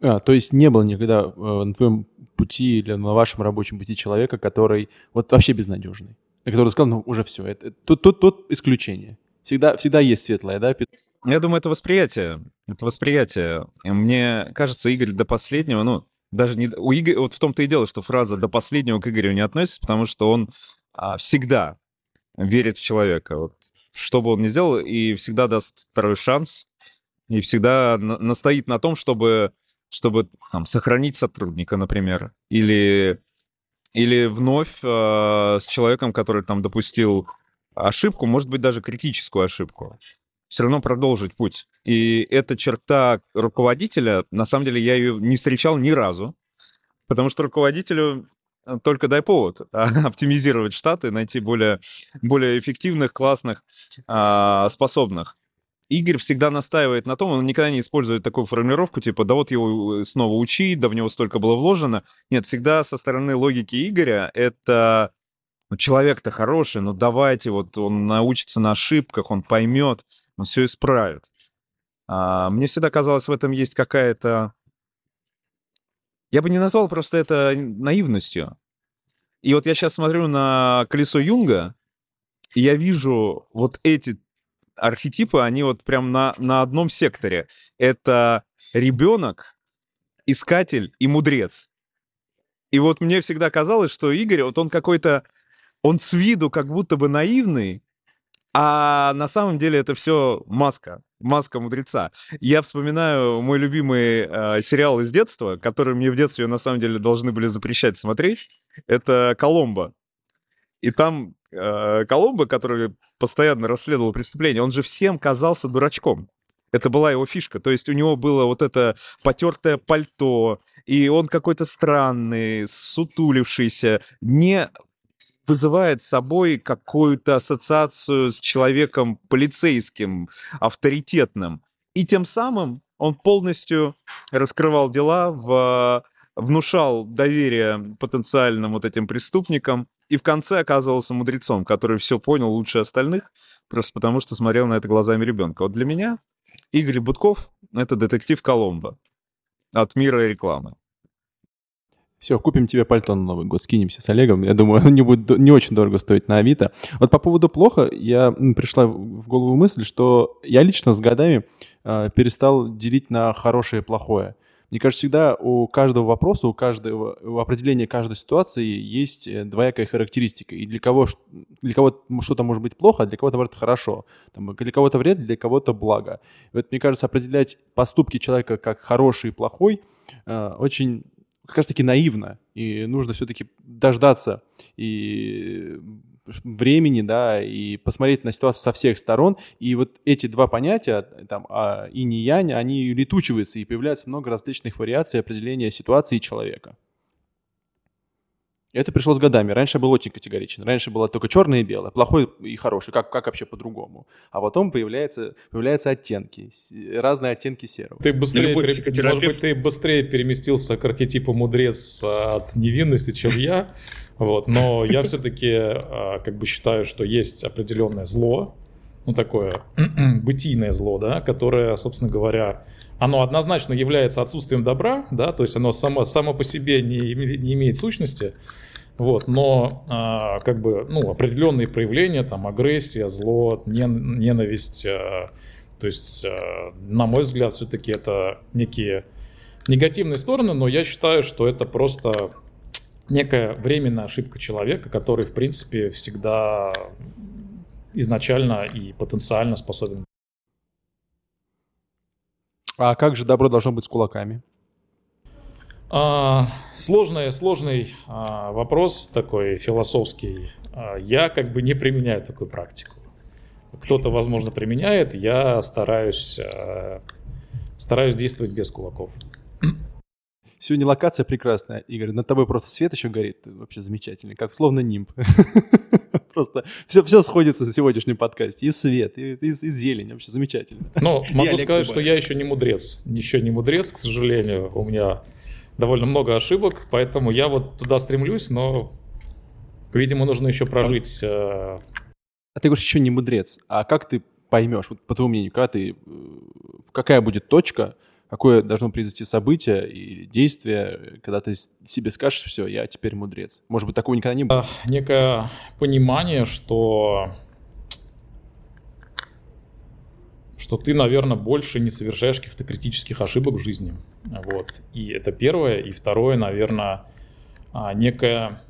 А, то есть не было никогда э, на твоем пути или на вашем рабочем пути человека, который вот вообще безнадежный, который сказал, ну уже все, это, тут, тут, тут исключение. Всегда, всегда есть светлое, да? Я думаю, это восприятие. Это восприятие. Мне кажется, Игорь до последнего, ну, даже не... У Игоря, вот в том-то и дело, что фраза «до последнего» к Игорю не относится, потому что он а, всегда верит в человека. Вот, что бы он ни сделал, и всегда даст второй шанс, и всегда на- настоит на том, чтобы чтобы там, сохранить сотрудника, например, или, или вновь э, с человеком, который там допустил ошибку, может быть, даже критическую ошибку, все равно продолжить путь. И эта черта руководителя, на самом деле, я ее не встречал ни разу, потому что руководителю э, только дай повод оптимизировать штаты, найти более, более эффективных, классных, а, способных. Игорь всегда настаивает на том, он никогда не использует такую формулировку, типа, да вот его э, снова учи, да в него столько было вложено. Нет, всегда со стороны логики Игоря это ну, человек-то хороший, ну давайте, вот он научится на ошибках, он поймет, он все исправит. А, мне всегда казалось, в этом есть какая-то... Я бы не назвал просто это наивностью. И вот я сейчас смотрю на колесо Юнга, и я вижу вот эти архетипы, они вот прям на, на одном секторе. Это ребенок, искатель и мудрец. И вот мне всегда казалось, что Игорь, вот он какой-то, он с виду как будто бы наивный, а на самом деле это все маска, маска мудреца. Я вспоминаю мой любимый э, сериал из детства, который мне в детстве на самом деле должны были запрещать смотреть. Это «Коломбо». И там э, Коломбо, который постоянно расследовал преступление, он же всем казался дурачком. Это была его фишка. То есть у него было вот это потертое пальто, и он какой-то странный, сутулившийся, не вызывает собой какую-то ассоциацию с человеком полицейским, авторитетным. И тем самым он полностью раскрывал дела, в, внушал доверие потенциальным вот этим преступникам, и в конце оказывался мудрецом, который все понял лучше остальных, просто потому что смотрел на это глазами ребенка. Вот для меня Игорь Будков — это детектив Коломбо от мира рекламы. Все, купим тебе пальто на Новый год, скинемся с Олегом. Я думаю, оно не будет не очень дорого стоить на Авито. Вот по поводу плохо, я пришла в голову мысль, что я лично с годами э, перестал делить на хорошее и плохое. Мне кажется, всегда у каждого вопроса, у каждого у определения каждой ситуации есть э, двоякая характеристика. И для кого для кого что-то может быть плохо, а для кого-то может хорошо. Там, для кого-то вред, для кого-то благо. И вот мне кажется, определять поступки человека как хороший и плохой э, очень как раз таки наивно. И нужно все-таки дождаться и времени, да, и посмотреть на ситуацию со всех сторон. И вот эти два понятия, там, а, и янь, они летучиваются, и появляется много различных вариаций определения ситуации человека. Это пришло с годами. Раньше был очень категоричен. Раньше было только черное и белое, плохой и хороший. Как, как вообще по-другому? А потом появляются, появляются оттенки, разные оттенки серого. Ты быстрее, пере... может быть, ты быстрее переместился к архетипу мудрец от невинности, чем я. Вот. Но я все-таки а, как бы считаю, что есть определенное зло, ну такое бытийное зло, да, которое, собственно говоря, оно однозначно является отсутствием добра, да, то есть оно само, само по себе не, не имеет сущности, вот, но а, как бы, ну, определенные проявления, там, агрессия, зло, ненависть, а, то есть, а, на мой взгляд, все-таки это некие негативные стороны, но я считаю, что это просто некая временная ошибка человека, который, в принципе, всегда изначально и потенциально способен. А как же добро должно быть с кулаками? А, сложный, сложный а, вопрос такой философский. А, я как бы не применяю такую практику. Кто-то, возможно, применяет. Я стараюсь, а, стараюсь действовать без кулаков. Сегодня локация прекрасная, Игорь. Над тобой просто свет еще горит. Вообще замечательно. Как словно нимб. Просто все, все сходится на сегодняшнем подкасте. И свет, и, и, и зелень. Вообще замечательно. Ну, могу сказать, что я еще не мудрец. Еще не мудрец, к сожалению. У меня довольно много ошибок, поэтому я вот туда стремлюсь, но, видимо, нужно еще прожить. Э... А ты говоришь, еще не мудрец. А как ты поймешь, вот, по твоему мнению, когда ты, э, какая будет точка, какое должно произойти событие и действие, когда ты себе скажешь, все, я теперь мудрец. Может быть, такого никогда не было? Некое понимание, что что ты, наверное, больше не совершаешь каких-то критических ошибок в жизни. Вот. И это первое. И второе, наверное, а, некое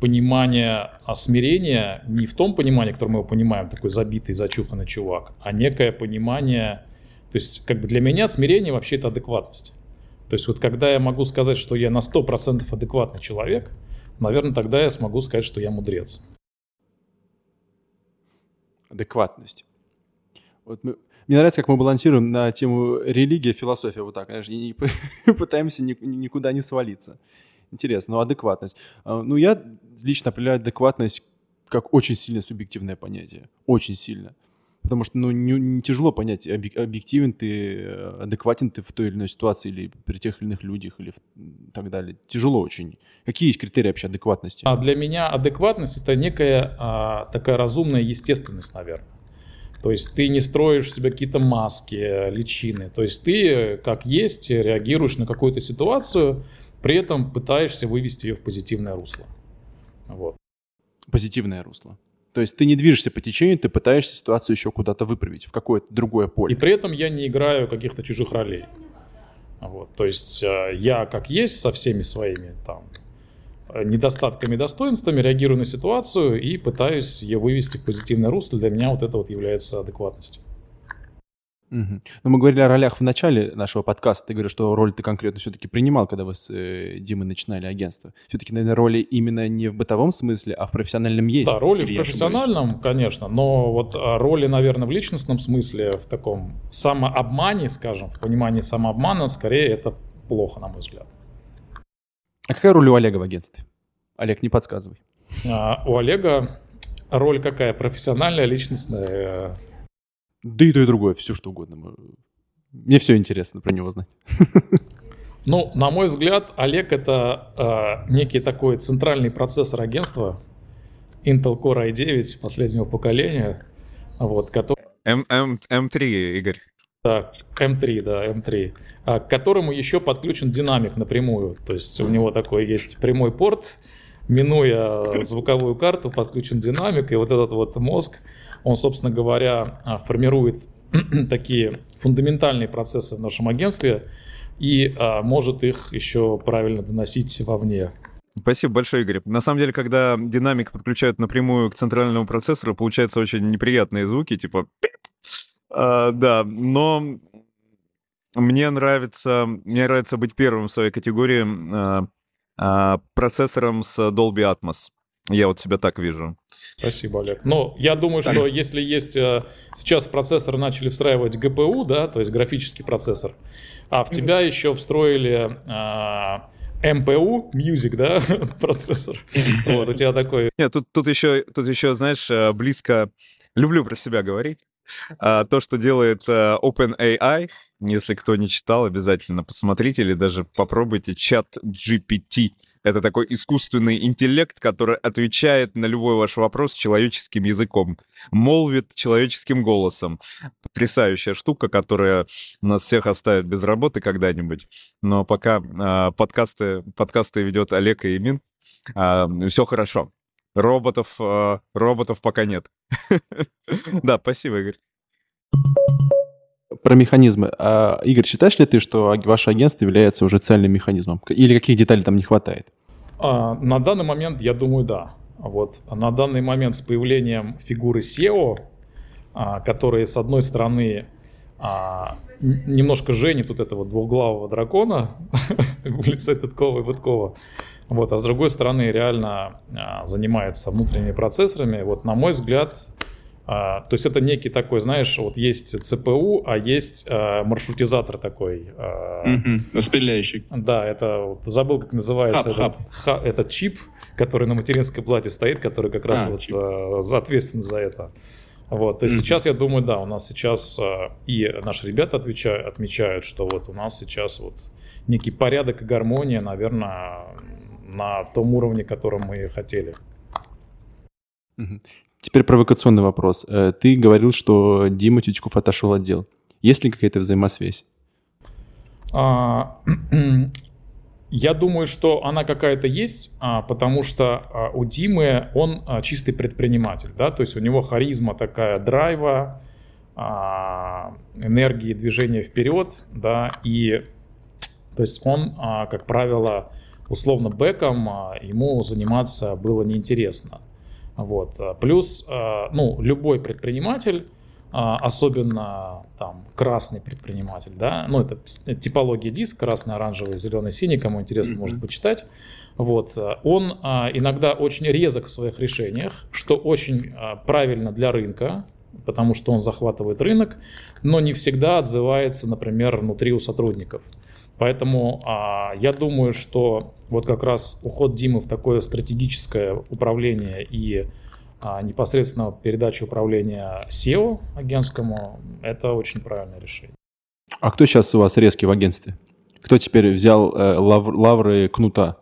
понимание а смирения не в том понимании, которое мы его понимаем, такой забитый, зачуханный чувак, а некое понимание то есть, как бы для меня смирение вообще это адекватность. То есть, вот когда я могу сказать, что я на 100% адекватный человек, наверное, тогда я смогу сказать, что я мудрец. Адекватность. Вот мы, мне нравится, как мы балансируем на тему религия, философия, вот так, конечно, и не пытаемся никуда не свалиться. Интересно, но адекватность. А, ну, я лично определяю адекватность как очень сильно субъективное понятие. Очень сильно. Потому что ну, не, не тяжело понять, объективен ты, э, адекватен ты в той или иной ситуации, или при тех или иных людях, или в, так далее. Тяжело очень. Какие есть критерии вообще адекватности? А для меня адекватность это некая а, такая разумная естественность, наверное. То есть ты не строишь себе какие-то маски, личины. То есть ты, как есть, реагируешь на какую-то ситуацию, при этом пытаешься вывести ее в позитивное русло. Вот. Позитивное русло. То есть ты не движешься по течению, ты пытаешься ситуацию еще куда-то выправить, в какое-то другое поле. И при этом я не играю каких-то чужих ролей. Вот, то есть э, я как есть со всеми своими там недостатками, достоинствами, реагирую на ситуацию и пытаюсь ее вывести в позитивное русло. Для меня вот это вот является адекватностью. Угу. Но мы говорили о ролях в начале нашего подкаста. Ты говоришь, что роль ты конкретно все-таки принимал, когда вы с э, Димой начинали агентство. Все-таки, наверное, роли именно не в бытовом смысле, а в профессиональном есть. Да, роли в профессиональном, конечно, но вот а, роли, наверное, в личностном смысле, в таком самообмане, скажем, в понимании самообмана, скорее это плохо, на мой взгляд. А какая роль у Олега в агентстве? Олег, не подсказывай. А, у Олега роль какая? Профессиональная, личностная? Да и то, и другое, все что угодно. Мне все интересно про него знать. Ну, на мой взгляд, Олег это э, некий такой центральный процессор агентства Intel Core i9 последнего поколения, вот, который... M, M, M3, Игорь. Да, М3, да, М3, а, к которому еще подключен динамик напрямую. То есть у него такой есть прямой порт, минуя звуковую карту, подключен динамик, и вот этот вот мозг, он, собственно говоря, а, формирует такие фундаментальные процессы в нашем агентстве и а, может их еще правильно доносить вовне. Спасибо большое, Игорь. На самом деле, когда динамик подключают напрямую к центральному процессору, получаются очень неприятные звуки, типа... А, да, но мне нравится, мне нравится быть первым в своей категории а, а, процессором с Dolby Atmos. Я вот себя так вижу. Спасибо, Олег. Ну, я думаю, что если есть... Э, сейчас в процессор начали встраивать ГПУ, да, то есть графический процессор, а в тебя еще встроили... А, МПУ, Music, да, процессор. Вот, у тебя такой... Нет, тут, тут, еще, тут еще, знаешь, э, близко... Люблю про себя говорить. А, то, что делает OpenAI, если кто не читал, обязательно посмотрите или даже попробуйте чат GPT. Это такой искусственный интеллект, который отвечает на любой ваш вопрос человеческим языком, молвит человеческим голосом. Потрясающая штука, которая нас всех оставит без работы когда-нибудь. Но пока э, подкасты, подкасты ведет Олег и Имин, э, все хорошо. Роботов, э, роботов пока нет. Да, спасибо, Игорь. Про механизмы. А, Игорь, считаешь ли ты, что ваше агентство является уже цельным механизмом? Или каких деталей там не хватает? А, на данный момент, я думаю, да. Вот на данный момент с появлением фигуры SEO, а, которые, с одной стороны, а, немножко женит вот этого двухглавого дракона в лице Тыткова и Быткова, вот, а с другой стороны реально а, занимается внутренними процессорами. Вот, на мой взгляд, а, то есть это некий такой, знаешь, вот есть ЦПУ, а есть а, маршрутизатор такой. А, угу, распределяющий. Да, это вот, забыл, как называется. Хаб, этот, хаб. этот чип, который на материнской плате стоит, который как раз а, вот, а, ответственен за это. Вот, то есть mm-hmm. сейчас я думаю, да, у нас сейчас а, и наши ребята отвечают, отмечают, что вот у нас сейчас вот некий порядок и гармония, наверное, на том уровне, котором мы хотели. Теперь провокационный вопрос. Э, ты говорил, что Дима Тютиков отошел от дел. Есть ли какая-то взаимосвязь? А, я думаю, что она какая-то есть, а, потому что а, у Димы он чистый предприниматель, да, то есть у него харизма такая драйва, энергии движения вперед, да, и то есть он, как правило, условно бэком ему заниматься было неинтересно. Вот. Плюс, э, ну, любой предприниматель, э, особенно там красный предприниматель, да, ну это типология диск, красный, оранжевый, зеленый, синий, кому интересно, mm-hmm. может почитать. Вот, он э, иногда очень резок в своих решениях, что очень правильно для рынка, потому что он захватывает рынок, но не всегда отзывается, например, внутри у сотрудников. Поэтому а, я думаю, что вот как раз уход Димы в такое стратегическое управление и а, непосредственно передача управления SEO агентскому, это очень правильное решение. А кто сейчас у вас резкий в агентстве? Кто теперь взял э, лав, лавры кнута?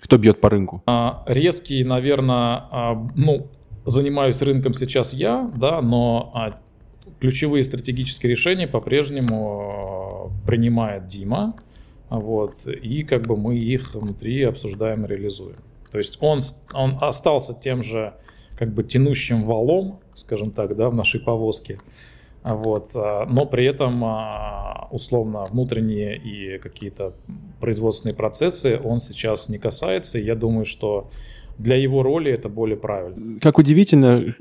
Кто бьет по рынку? А, резкий, наверное, а, ну, занимаюсь рынком сейчас я, да, но а, ключевые стратегические решения по-прежнему э, принимает Дима. Вот, и как бы мы их внутри обсуждаем и реализуем. То есть он, он остался тем же как бы тянущим валом, скажем так, да, в нашей повозке. Вот, э, но при этом условно внутренние и какие-то производственные процессы он сейчас не касается. И я думаю, что для его роли это более правильно. Как удивительно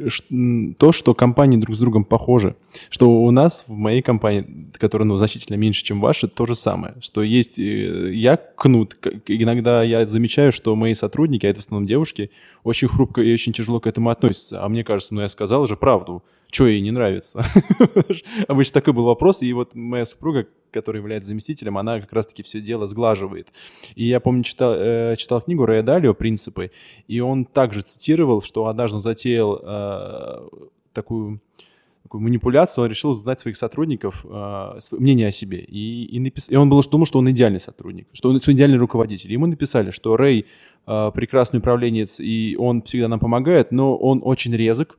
то, что компании друг с другом похожи. Что у нас в моей компании, которая ну, значительно меньше, чем ваша, то же самое. Что есть э, я кнут. Иногда я замечаю, что мои сотрудники, а это в основном девушки, очень хрупко и очень тяжело к этому относятся. А мне кажется, ну я сказал же правду что ей не нравится. Обычно такой был вопрос, и вот моя супруга, которая является заместителем, она как раз-таки все дело сглаживает. И я помню, читал, э, читал книгу Рэя Далио «Принципы», и он также цитировал, что однажды он затеял э, такую такую манипуляцию, он решил знать своих сотрудников э, мнение о себе. И, и, напис... и он был, думал, что он идеальный сотрудник, что он идеальный руководитель. Ему написали, что Рэй э, прекрасный управленец, и он всегда нам помогает, но он очень резок,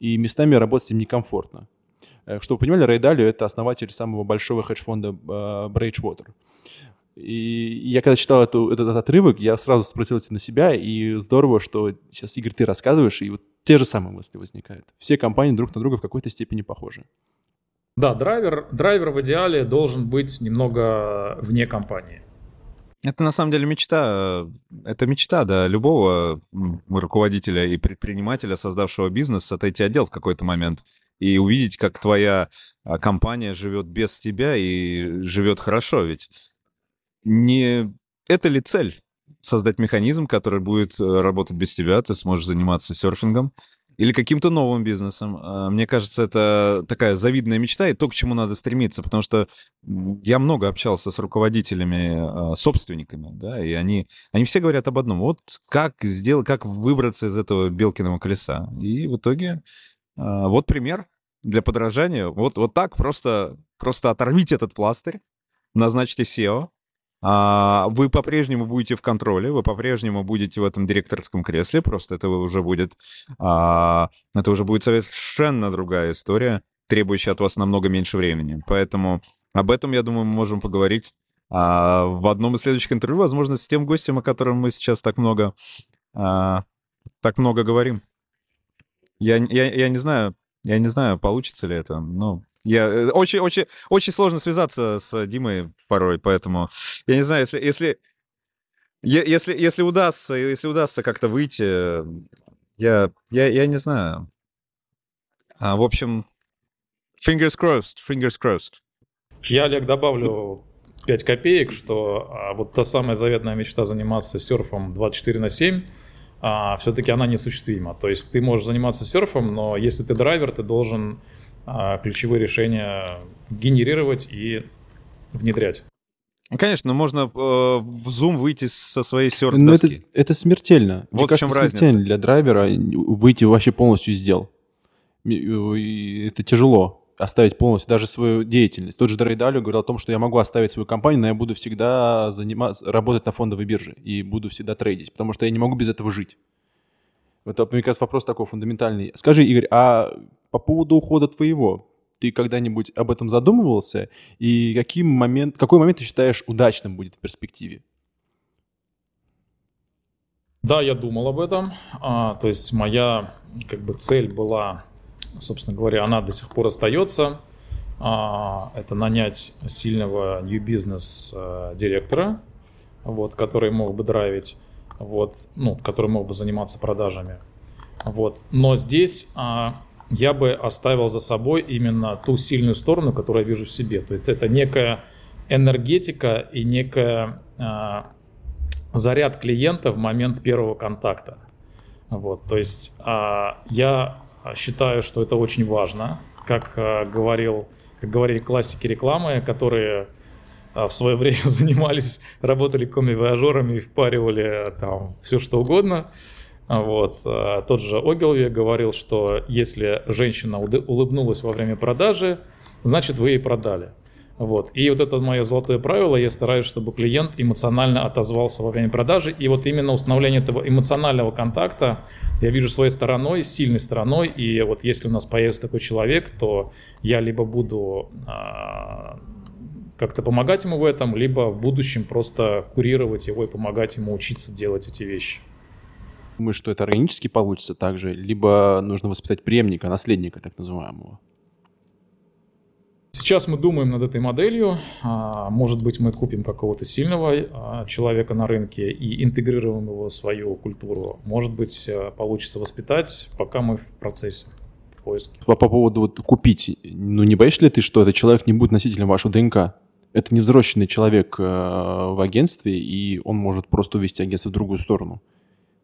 и местами работать с ним некомфортно. Э, Чтобы вы понимали, Рэй Далио — это основатель самого большого хедж-фонда э, Bridgewater. И я когда читал эту, этот, этот отрывок, я сразу спросился на себя, и здорово, что сейчас, Игорь, ты рассказываешь, и вот те же самые мысли возникают. Все компании друг на друга в какой-то степени похожи. Да, драйвер, драйвер в идеале должен быть немного вне компании. Это на самом деле мечта, это мечта, да, любого руководителя и предпринимателя, создавшего бизнес, отойти отдел в какой-то момент и увидеть, как твоя а, компания живет без тебя и живет хорошо, ведь не это ли цель? Создать механизм, который будет э, работать без тебя, ты сможешь заниматься серфингом или каким-то новым бизнесом. А, мне кажется, это такая завидная мечта и то, к чему надо стремиться, потому что я много общался с руководителями, а, собственниками, да, и они, они все говорят об одном. Вот как сделать, как выбраться из этого белкиного колеса. И в итоге а, вот пример для подражания. Вот, вот так просто, просто оторвите этот пластырь, назначьте SEO, вы по-прежнему будете в контроле, вы по-прежнему будете в этом директорском кресле, просто это уже будет, а, это уже будет совершенно другая история, требующая от вас намного меньше времени. Поэтому об этом, я думаю, мы можем поговорить а, в одном из следующих интервью, возможно, с тем гостем, о котором мы сейчас так много, так много говорим. Я, я, я не знаю, я не знаю, получится ли это, но я очень, очень, очень сложно связаться с Димой порой, поэтому я не знаю, если, если, если, если удастся, если удастся как-то выйти, я, я, я не знаю. А, в общем, fingers crossed, fingers crossed. Я, Олег, добавлю 5 копеек, что а, вот та самая заветная мечта заниматься серфом 24 на 7, а, все-таки она несуществима. То есть ты можешь заниматься серфом, но если ты драйвер, ты должен ключевые решения генерировать и внедрять. Ну, конечно, можно э, в Zoom выйти со своей серф Но это, это смертельно. Вот Мне в чем кажется, разница. смертельно для драйвера выйти вообще полностью из дел. Это тяжело оставить полностью даже свою деятельность. Тот же Дрей Далио говорил о том, что я могу оставить свою компанию, но я буду всегда заниматься, работать на фондовой бирже и буду всегда трейдить, потому что я не могу без этого жить. Это, мне кажется, вопрос такой фундаментальный. Скажи, Игорь, а по поводу ухода твоего, ты когда-нибудь об этом задумывался? И каким момент, какой момент ты считаешь удачным будет в перспективе? Да, я думал об этом. А, то есть моя как бы цель была, собственно говоря, она до сих пор остается. А, это нанять сильного new business а, директора, вот, который мог бы драйвить, вот, ну, который мог бы заниматься продажами. Вот. Но здесь а, я бы оставил за собой именно ту сильную сторону, которую я вижу в себе. То есть это некая энергетика и некая а, заряд клиента в момент первого контакта. Вот, то есть а, я считаю, что это очень важно, как а, говорил, как говорили классики рекламы, которые а, в свое время занимались, работали коми-вояжерами и впаривали там все что угодно. Вот. а, Тот же Огилви говорил, что если женщина улыбнулась во время продажи, значит вы ей продали. Вот. И вот это мое золотое правило, я стараюсь, чтобы клиент эмоционально отозвался во время продажи. И вот именно установление этого эмоционального контакта я вижу своей стороной, сильной стороной. И вот если у нас появится такой человек, то я либо буду а, как-то помогать ему в этом, либо в будущем просто курировать его и помогать ему учиться делать эти вещи. Думаешь, что это органически получится так же, либо нужно воспитать преемника, наследника так называемого? Сейчас мы думаем над этой моделью. А, Может быть, мы купим какого-то сильного а, человека на рынке и интегрируем его в свою культуру. Может быть, а, получится воспитать, пока мы в процессе, в поиске. По по поводу вот купить, ну не боишься ли ты, что этот человек не будет носителем вашего ДНК? Это невзросшенный человек э, в агентстве, и он может просто увести агентство в другую сторону.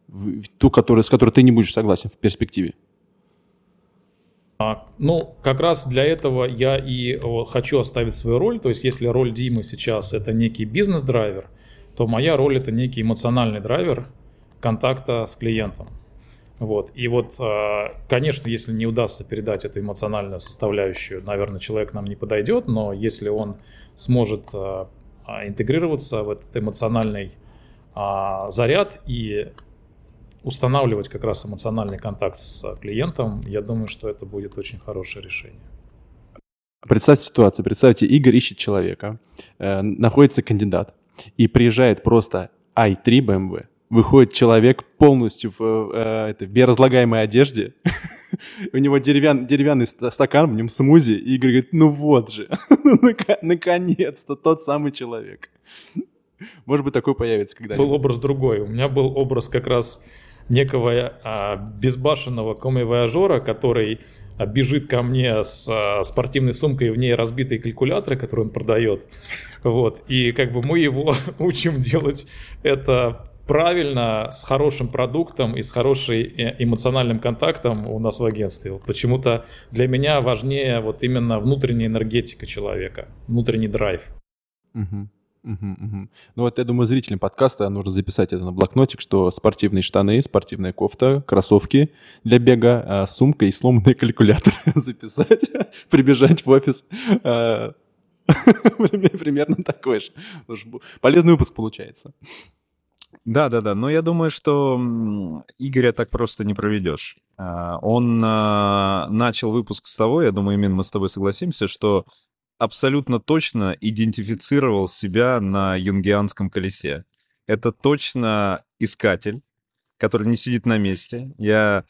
В, ту, которая, с которой ты не будешь согласен в перспективе. А, Ну, как раз для этого я и о, хочу оставить свою роль. То есть, если роль Димы сейчас это некий бизнес-драйвер, то моя роль это некий эмоциональный драйвер контакта с клиентом. Вот. И вот, а, конечно, если не удастся передать эту эмоциональную составляющую, наверное, человек нам не подойдет, но если он сможет а, а, интегрироваться в этот эмоциональный а, заряд и устанавливать как раз эмоциональный контакт с клиентом, я думаю, что это будет очень хорошее решение. Представьте ситуацию. Представьте, Игорь ищет человека, э, находится кандидат, и приезжает просто i3 BMW, выходит человек полностью в, э, это, в биоразлагаемой одежде, у него деревян, деревянный стакан, в нем смузи, и Игорь говорит, ну вот же, наконец-то тот самый человек. Может быть, такой появится когда-нибудь. Был образ другой. У меня был образ как раз некого а, безбашенного комивояжера, который а, бежит ко мне с а, спортивной сумкой, в ней разбитые калькуляторы, которые он продает. Вот. И как бы мы его учим делать это правильно, с хорошим продуктом и с хорошим э, эмоциональным контактом у нас в агентстве. Вот почему-то для меня важнее вот именно внутренняя энергетика человека, внутренний драйв. Угу. Угу, угу. Ну вот я думаю, зрителям подкаста нужно записать это на блокнотик, что спортивные штаны, спортивная кофта, кроссовки для бега, а, сумка и сломанный калькулятор записать, прибежать в офис. А, примерно такой же. Полезный выпуск получается. Да, да, да. Но я думаю, что Игоря так просто не проведешь. А, он начал выпуск с того, я думаю, именно мы с тобой согласимся, что абсолютно точно идентифицировал себя на юнгианском колесе. Это точно искатель, который не сидит на месте. Я,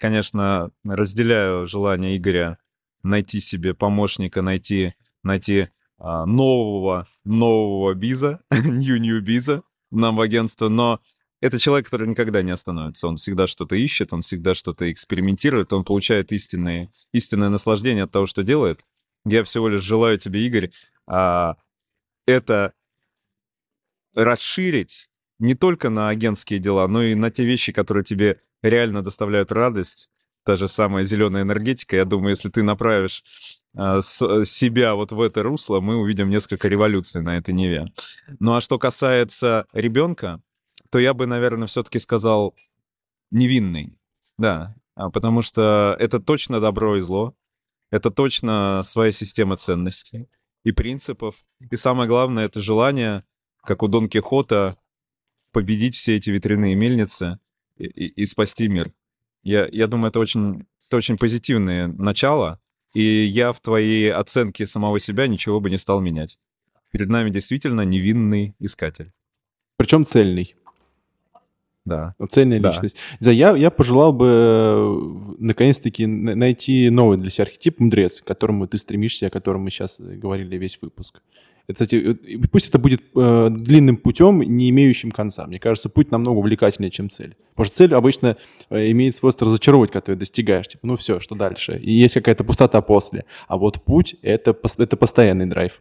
конечно, разделяю желание Игоря найти себе помощника, найти, найти а, нового, нового биза, new-new биза нам в агентство, но это человек, который никогда не остановится. Он всегда что-то ищет, он всегда что-то экспериментирует, он получает истинное, истинное наслаждение от того, что делает. Я всего лишь желаю тебе, Игорь, а, это расширить не только на агентские дела, но и на те вещи, которые тебе реально доставляют радость. Та же самая зеленая энергетика. Я думаю, если ты направишь с, себя вот в это русло, мы увидим несколько революций на этой Неве. Ну а что касается ребенка, то я бы, наверное, все-таки сказал невинный. Да, а, потому что это точно добро и зло. Это точно своя система ценностей и принципов. И самое главное, это желание, как у Дон Кихота, победить все эти ветряные мельницы и, и, и спасти мир. Я, я думаю, это очень, это очень позитивное начало, и я в твоей оценке самого себя ничего бы не стал менять. Перед нами действительно невинный искатель. Причем цельный. Да. Цельная да. личность. Я, я пожелал бы э, наконец-таки найти новый для себя архетип мудрец, к которому ты стремишься, о котором мы сейчас говорили весь выпуск. Это, кстати, пусть это будет э, длинным путем, не имеющим конца. Мне кажется, путь намного увлекательнее, чем цель. Потому что цель обычно э, имеет свойство разочаровывать, когда ты ее достигаешь. Типа, ну все, что дальше? И есть какая-то пустота после. А вот путь это, — это постоянный драйв.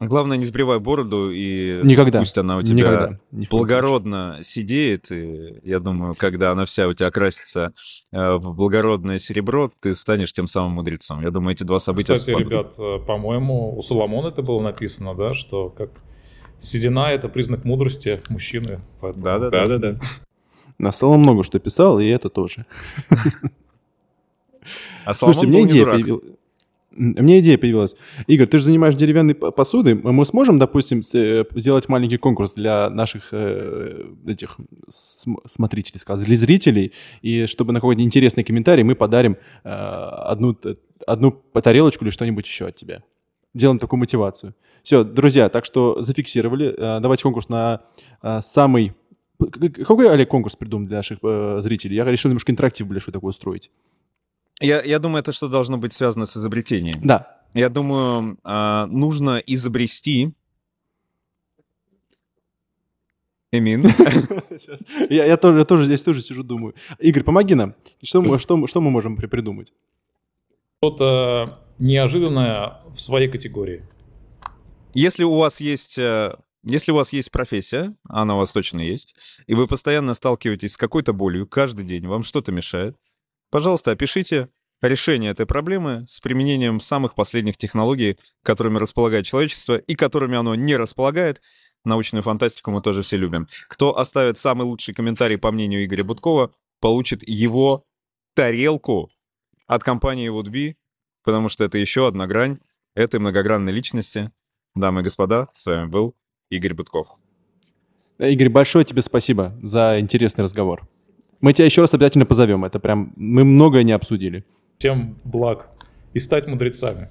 Главное, не сбривай бороду, и Никогда. пусть она у тебя Никогда. благородно сидеет. И я думаю, когда она вся у тебя окрасится э, в благородное серебро, ты станешь тем самым мудрецом. Я думаю, эти два события Кстати, совпадут. ребят, э, по-моему, у Соломона это было написано, да, что как седина — это признак мудрости мужчины. Да-да-да. да На Соломон много что писал, и это тоже. А Слушайте, мне идея появилась. Мне идея появилась. Игорь, ты же занимаешь деревянной посудой. Мы сможем, допустим, э, сделать маленький конкурс для наших э, этих смотрителей, сказать, для зрителей, и чтобы на какой-то интересный комментарий мы подарим э, одну, одну тарелочку или что-нибудь еще от тебя. Делаем такую мотивацию. Все, друзья, так что зафиксировали. Давайте конкурс на самый... Какой, Олег, конкурс придумал для наших зрителей? Я решил немножко интерактив большой такой устроить. Я, я думаю, это что должно быть связано с изобретением. Да. Я думаю, э, нужно изобрести... Эмин. Я, я, тоже, я тоже здесь тоже сижу, думаю. Игорь, помоги нам. Что мы, что, что мы можем придумать? Что-то неожиданное в своей категории. Если у вас есть э, если у вас есть профессия, она у вас точно есть, и вы постоянно сталкиваетесь с какой-то болью каждый день, вам что-то мешает, Пожалуйста, опишите решение этой проблемы с применением самых последних технологий, которыми располагает человечество и которыми оно не располагает. Научную фантастику мы тоже все любим. Кто оставит самый лучший комментарий, по мнению Игоря Будкова, получит его тарелку от компании Woodbee, потому что это еще одна грань этой многогранной личности. Дамы и господа, с вами был Игорь Будков. Игорь, большое тебе спасибо за интересный разговор. Мы тебя еще раз обязательно позовем. Это прям мы многое не обсудили. Всем благ и стать мудрецами.